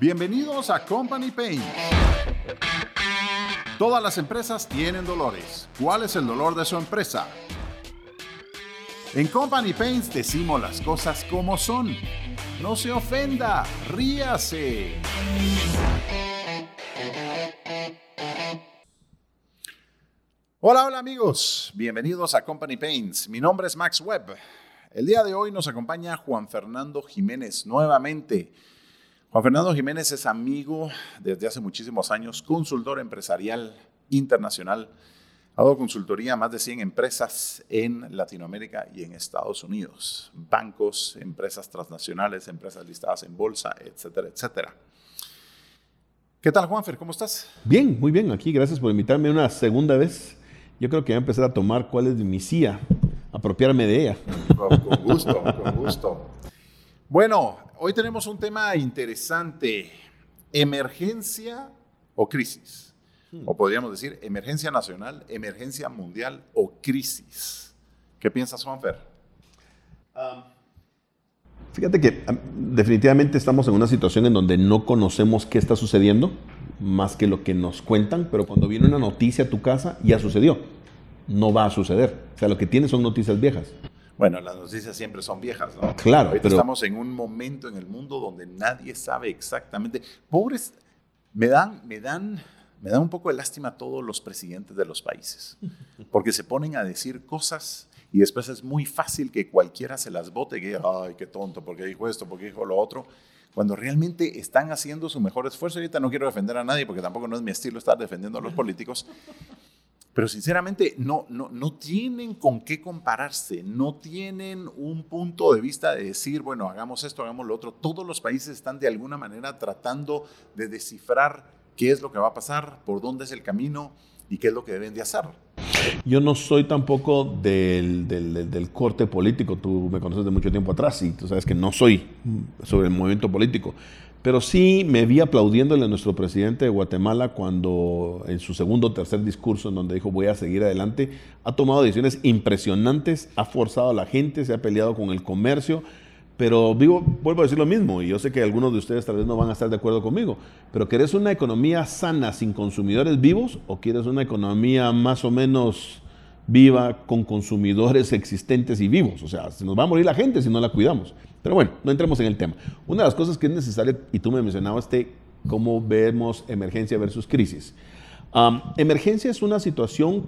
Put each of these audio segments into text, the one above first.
Bienvenidos a Company Pain. Todas las empresas tienen dolores. ¿Cuál es el dolor de su empresa? En Company Paints decimos las cosas como son. No se ofenda, ríase. Hola, hola amigos, bienvenidos a Company Paints. Mi nombre es Max Webb. El día de hoy nos acompaña Juan Fernando Jiménez nuevamente. Juan Fernando Jiménez es amigo desde hace muchísimos años, consultor empresarial internacional. Ha dado consultoría a más de 100 empresas en Latinoamérica y en Estados Unidos. Bancos, empresas transnacionales, empresas listadas en bolsa, etcétera, etcétera. ¿Qué tal, Juanfer? ¿Cómo estás? Bien, muy bien. Aquí, gracias por invitarme una segunda vez. Yo creo que voy a empezar a tomar cuál es mi CIA, apropiarme de ella. Con gusto, con gusto. Bueno, hoy tenemos un tema interesante, emergencia o crisis. Hmm. O podríamos decir emergencia nacional, emergencia mundial o crisis. ¿Qué piensas, Juanfer? Um, fíjate que definitivamente estamos en una situación en donde no conocemos qué está sucediendo, más que lo que nos cuentan, pero cuando viene una noticia a tu casa, ya sucedió. No va a suceder. O sea, lo que tienes son noticias viejas. Bueno, las noticias siempre son viejas, ¿no? Claro. Ahorita estamos en un momento en el mundo donde nadie sabe exactamente. Pobres, me dan, me dan, me dan un poco de lástima a todos los presidentes de los países, porque se ponen a decir cosas y después es muy fácil que cualquiera se las vote y diga, ay, qué tonto, porque dijo esto, porque dijo lo otro, cuando realmente están haciendo su mejor esfuerzo. Ahorita no quiero defender a nadie, porque tampoco no es mi estilo estar defendiendo a los políticos, pero sinceramente no, no, no tienen con qué compararse, no tienen un punto de vista de decir, bueno, hagamos esto, hagamos lo otro. Todos los países están de alguna manera tratando de descifrar qué es lo que va a pasar, por dónde es el camino y qué es lo que deben de hacer. Yo no soy tampoco del, del, del, corte político, tú me conoces de mucho tiempo atrás y tú sabes que no soy sobre el movimiento político, pero sí me vi aplaudiéndole a nuestro presidente de Guatemala cuando en su segundo o tercer discurso, en donde dijo voy a seguir adelante, ha tomado decisiones impresionantes, ha forzado a la gente, se ha peleado con el comercio, pero vivo, vuelvo a decir lo mismo, y yo sé que algunos de ustedes tal vez no van a estar de acuerdo conmigo, pero ¿querés una economía sana sin consumidores vivos o quieres una economía más o menos viva con consumidores existentes y vivos? O sea, se nos va a morir la gente si no la cuidamos. Pero bueno, no entremos en el tema. Una de las cosas que es necesaria, y tú me mencionabas, este, cómo vemos emergencia versus crisis. emergencia es una situación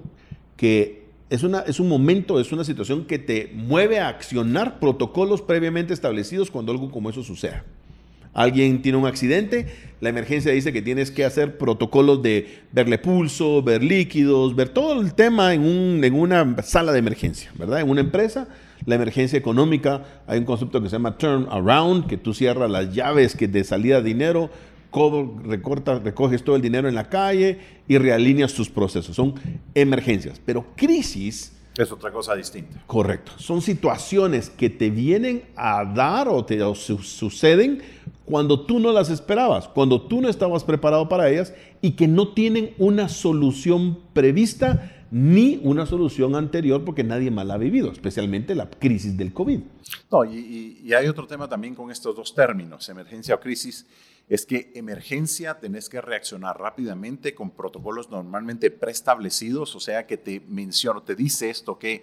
que es, una, es un momento, es una situación que te mueve a accionar protocolos previamente establecidos cuando algo como eso suceda. Alguien tiene un accidente, la emergencia dice que tienes que hacer protocolos de verle pulso, ver líquidos, ver todo el tema en, un, en una sala de emergencia, ¿verdad? En una empresa la emergencia económica, hay un concepto que se llama turn around, que tú cierras las llaves que de salida de dinero, recortas, recoges todo el dinero en la calle y realineas tus procesos. Son emergencias. Pero crisis... Es otra cosa distinta. Correcto. Son situaciones que te vienen a dar o te suceden cuando tú no las esperabas, cuando tú no estabas preparado para ellas y que no tienen una solución prevista ni una solución anterior porque nadie más la ha vivido, especialmente la crisis del COVID. No, y, hay otro tema también con estos dos términos, emergencia o crisis, es que emergencia tenés que reaccionar rápidamente con protocolos normalmente preestablecidos, o sea que te menciono, te dice esto que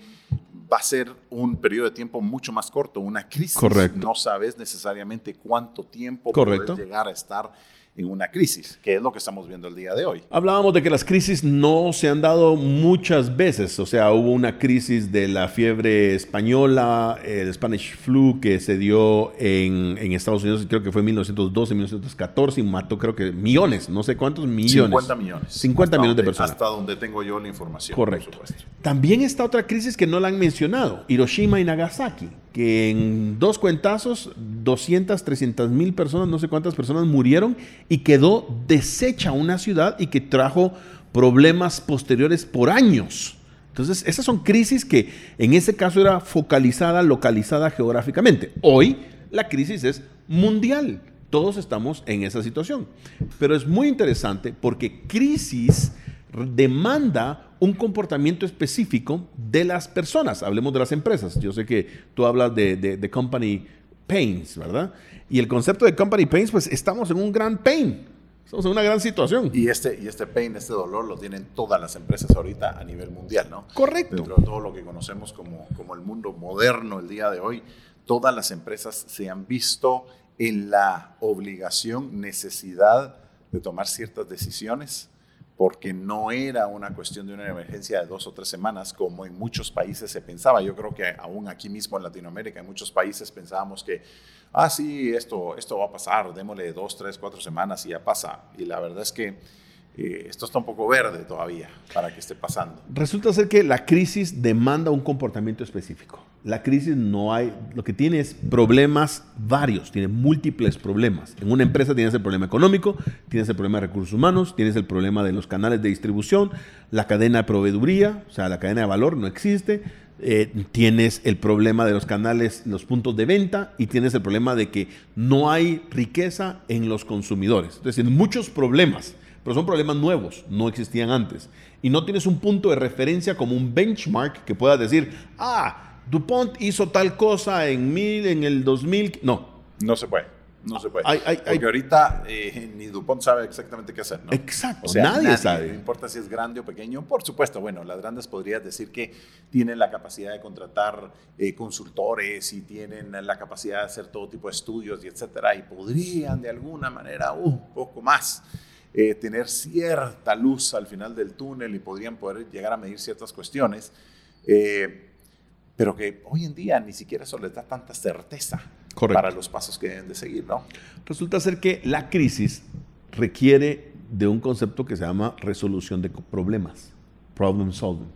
va a ser un periodo de tiempo mucho más corto, una crisis. Correcto. No sabes necesariamente cuánto tiempo puedes llegar a estar en una crisis, que es lo que estamos viendo el día de hoy. Hablábamos de que las crisis no se han dado muchas veces, o sea, hubo una crisis de la fiebre española, el Spanish flu que se dio en, en Estados Unidos, creo que fue en 1912, 1914, y mató creo que millones, no sé cuántos millones. 50 millones. 50 millones de personas. Hasta donde tengo yo la información. Correcto. También está otra crisis que no la han mencionado, Hiroshima y Nagasaki que en dos cuentazos 200, 300 mil personas, no sé cuántas personas murieron y quedó deshecha una ciudad y que trajo problemas posteriores por años. Entonces, esas son crisis que en ese caso era focalizada, localizada geográficamente. Hoy la crisis es mundial. Todos estamos en esa situación. Pero es muy interesante porque crisis demanda un comportamiento específico de las personas. Hablemos de las empresas. Yo sé que tú hablas de, de, company pains, ¿verdad? Y el concepto de company pains, pues estamos en un gran pain. Estamos en una gran situación. Y este, y este pain, este dolor, lo tienen todas las empresas ahorita a nivel mundial, ¿no? Correcto. Dentro de todo lo que conocemos como, como el mundo moderno el día de hoy, todas las empresas se han visto en la obligación, necesidad de tomar ciertas decisiones porque no era una cuestión de una emergencia de dos o tres semanas como en muchos países se pensaba. Yo creo que aún aquí mismo en Latinoamérica, en muchos países pensábamos que, ah, sí, esto, esto va a pasar, démosle dos, tres, cuatro semanas y ya pasa. Y la verdad es que eh, esto está un poco verde todavía para que esté pasando. Resulta ser que la crisis demanda un comportamiento específico. La crisis no hay, lo que tiene es problemas varios, tiene múltiples problemas. En una empresa tienes el problema económico, tienes el problema de recursos humanos, tienes el problema de los canales de distribución, la cadena de proveeduría, o sea, la cadena de valor no existe, eh, tienes el problema de los canales, los puntos de venta y tienes el problema de que no hay riqueza en los consumidores. Es decir, muchos problemas pero son problemas nuevos, no existían antes. Y no tienes un punto de referencia como un benchmark que pueda decir, ah, DuPont hizo tal cosa en, mil, en el 2000. No. No se puede. No se puede. Porque ahorita eh, ni DuPont sabe exactamente qué hacer, ¿no? Exacto. O sea, nadie, sabe. No importa si es grande o pequeño. Por supuesto, bueno, las grandes podrías decir que tienen la capacidad de contratar eh, consultores y tienen la capacidad de hacer todo tipo de estudios y etcétera. Y podrían de alguna manera uh, un poco más. Eh, tener cierta luz al final del túnel y podrían poder llegar a medir ciertas cuestiones, eh, pero que hoy en día ni siquiera eso les da tanta certeza para los pasos que deben de seguir, ¿no? Resulta ser que la crisis requiere de un concepto que se llama resolución de problemas, problem solving.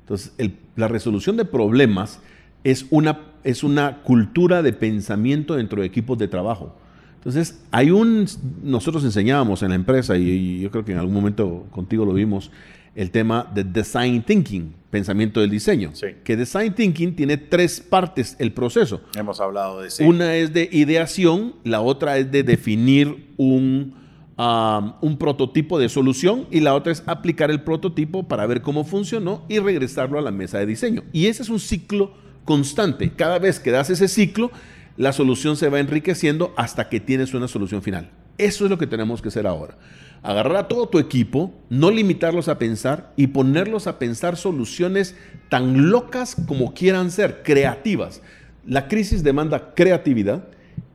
Entonces, la resolución de problemas es una, es una cultura de pensamiento dentro de equipos de trabajo. Entonces, hay un, nosotros enseñábamos en la empresa, y, yo creo que en algún momento contigo lo vimos, el tema de design thinking, pensamiento del diseño. Que design thinking tiene tres partes el proceso. Hemos hablado de eso. Una es de ideación, la otra es de definir un, um, un prototipo de solución y la otra es aplicar el prototipo para ver cómo funcionó y regresarlo a la mesa de diseño. Y ese es un ciclo constante. Cada vez que das ese ciclo, la solución se va enriqueciendo hasta que tienes una solución final. Eso es lo que tenemos que hacer ahora. Agarrar a todo tu equipo, no limitarlos a pensar y ponerlos a pensar soluciones tan locas como quieran ser, creativas. La crisis demanda creatividad,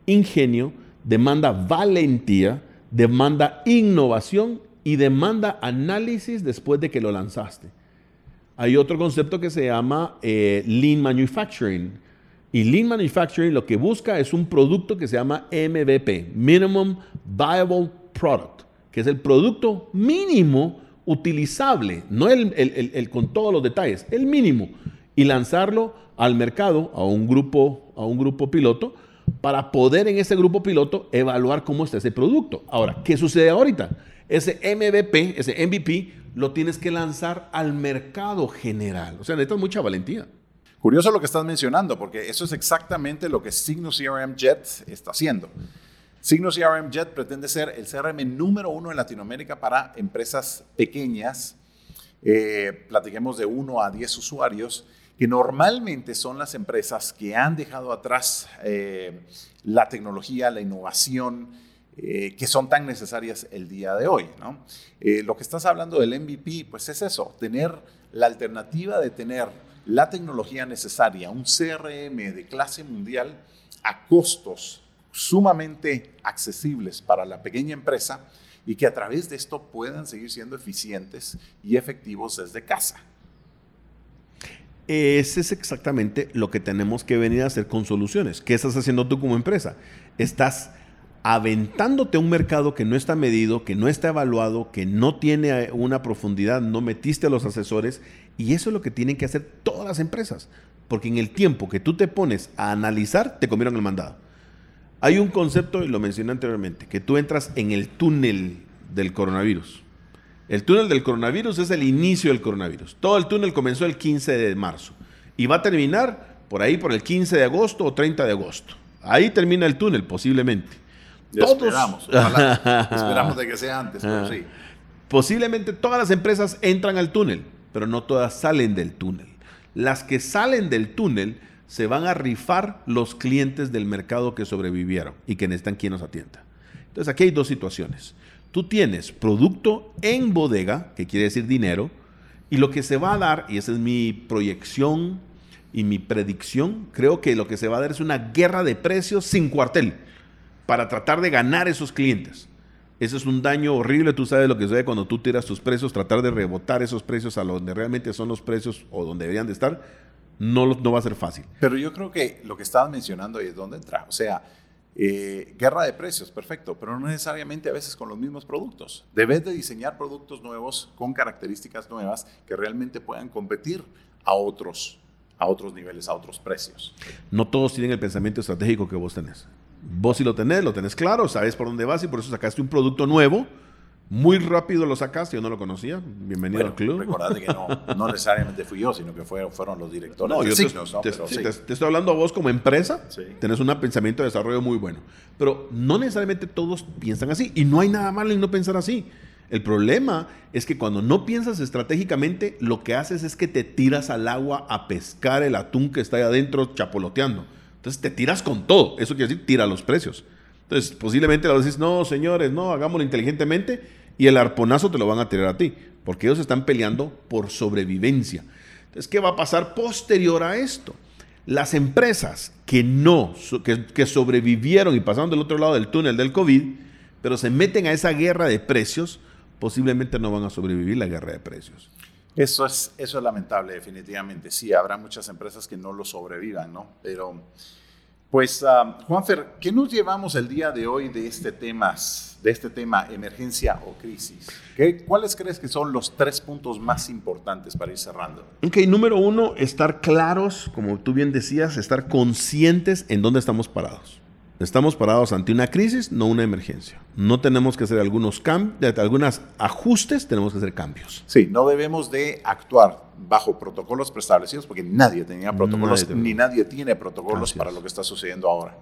ingenio, demanda valentía, demanda innovación y demanda análisis después de que lo lanzaste. Hay otro concepto que se llama eh, Lean Manufacturing, y Lean Manufacturing lo que busca es un producto que se llama MVP, Minimum Viable Product, que es el producto mínimo utilizable, no el, con todos los detalles, el mínimo, y lanzarlo al mercado, a un grupo, a un grupo piloto, para poder en ese grupo piloto evaluar cómo está ese producto. Ahora, ¿qué sucede ahorita? Ese MVP, ese MVP, lo tienes que lanzar al mercado general. O sea, necesitas mucha valentía. Curioso lo que estás mencionando, porque eso es exactamente lo que Signus CRM Jet está haciendo. Signus CRM Jet pretende ser el CRM número uno en Latinoamérica para empresas pequeñas. Eh, platiquemos de uno a 10 usuarios, que normalmente son las empresas que han dejado atrás eh, la tecnología, la innovación, eh, que son tan necesarias el día de hoy. ¿no? lo que estás hablando del MVP, pues es eso, tener la alternativa de tener la tecnología necesaria, un CRM de clase mundial a costos sumamente accesibles para la pequeña empresa y que a través de esto puedan seguir siendo eficientes y efectivos desde casa. Ese es exactamente lo que tenemos que venir a hacer con soluciones. ¿Qué estás haciendo tú como empresa? Estás aventándote a un mercado que no está medido, que no está evaluado, que no tiene una profundidad, no metiste a los asesores, y eso es lo que tienen que hacer todas las empresas, porque en el tiempo que tú te pones a analizar, te comieron el mandado. Hay un concepto, y lo mencioné anteriormente, que tú entras en el túnel del coronavirus. El túnel del coronavirus es el inicio del coronavirus. Todo el túnel comenzó el 15 de marzo y va a terminar por ahí por el 15 de agosto o 30 de agosto. Ahí termina el túnel posiblemente. Esperamos, esperamos de que sea antes, pero sí. Posiblemente todas las empresas entran al túnel, pero no todas salen del túnel. Las que salen del túnel se van a rifar los clientes del mercado que sobrevivieron y que necesitan quien nos atienda. Entonces aquí hay dos situaciones. Tú tienes producto en bodega, que quiere decir dinero, y lo que se va a dar, y esa es mi proyección y mi predicción, creo que lo que se va a dar es una guerra de precios sin cuartel para tratar de ganar esos clientes. Eso es un daño horrible, tú sabes lo que sucede cuando tú tiras tus precios, tratar de rebotar esos precios a donde realmente son los precios o donde deberían de estar, no, no va a ser fácil. Pero yo creo que lo que estabas mencionando ahí es donde entra. O sea, eh, guerra de precios, perfecto, pero no necesariamente a veces con los mismos productos. Debes de diseñar productos nuevos con características nuevas que realmente puedan competir a otros, a otros niveles, a otros precios. No todos tienen el pensamiento estratégico que vos tenés. Vos si lo tenés, lo tenés claro, sabes por dónde vas y por eso sacaste un producto nuevo muy rápido lo sacaste, yo no lo conocía. Bienvenido al club. Recordate que no, no, necesariamente fui yo, sino que fueron, fueron los directores no, de signos, te, te, estoy hablando a vos como empresa, sí. tenés un pensamiento de desarrollo muy bueno. Pero no necesariamente todos piensan así. Y no hay nada malo en no pensar así. El problema es que cuando no piensas estratégicamente, lo que haces es que te tiras al agua a pescar el atún que está ahí adentro chapoloteando. Entonces te tiras con todo. Eso quiere decir, tira los precios. Entonces, posiblemente le decís, no, señores, no, hagámoslo inteligentemente y el arponazo te lo van a tirar a ti, porque ellos están peleando por sobrevivencia. Entonces, ¿qué va a pasar posterior a esto? Las empresas que no, que, que sobrevivieron y pasaron del otro lado del túnel del COVID, pero se meten a esa guerra de precios, posiblemente no van a sobrevivir la guerra de precios. Eso es, eso es lamentable, definitivamente. Sí, habrá muchas empresas que no lo sobrevivan, ¿no? Pero pues, uh, Juanfer, ¿qué nos llevamos el día de hoy de este tema, de este tema emergencia o crisis? ¿Qué, ¿Cuáles crees que son los tres puntos más importantes para ir cerrando? Ok, número uno, estar claros, como tú bien decías, estar conscientes en dónde estamos parados. Estamos parados ante una crisis, no una emergencia. No tenemos que hacer algunos cambios, algunos ajustes, tenemos que hacer cambios. Sí, no debemos de actuar bajo protocolos preestablecidos porque nadie tenía protocolos ni nadie tiene protocolos para lo que está sucediendo ahora.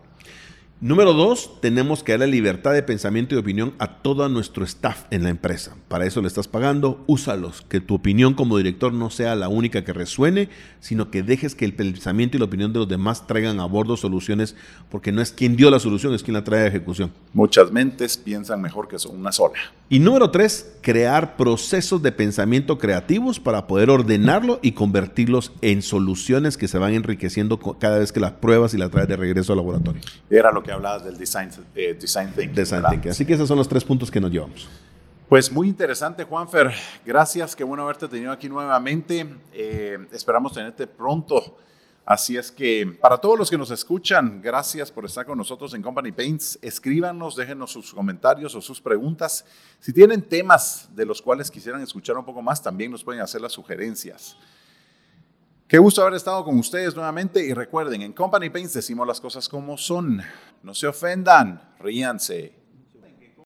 Número dos, tenemos que darle libertad de pensamiento y opinión a todo nuestro staff en la empresa. Para eso le estás pagando, úsalos. Que tu opinión como director no sea la única que resuene, sino que dejes que el pensamiento y la opinión de los demás traigan a bordo soluciones, porque no es quien dio la solución, es quien la trae a ejecución. Muchas mentes piensan mejor que son una sola. Y número tres, crear procesos de pensamiento creativos para poder ordenarlo y convertirlos en soluciones que se van enriqueciendo cada vez que las pruebas y las traes de regreso al laboratorio. Era lo que hablabas del design, eh, design thinking. Design thinking. Así que esos son los tres puntos que nos llevamos. Pues muy interesante, Juanfer. Gracias, qué bueno haberte tenido aquí nuevamente. Eh, esperamos tenerte pronto. Así es que para todos los que nos escuchan, gracias por estar con nosotros en Company Paints. Escríbanos, déjenos sus comentarios o sus preguntas. Si tienen temas de los cuales quisieran escuchar un poco más, también nos pueden hacer las sugerencias. Qué gusto haber estado con ustedes nuevamente y recuerden, en Company Paints decimos las cosas como son. No se ofendan, ríanse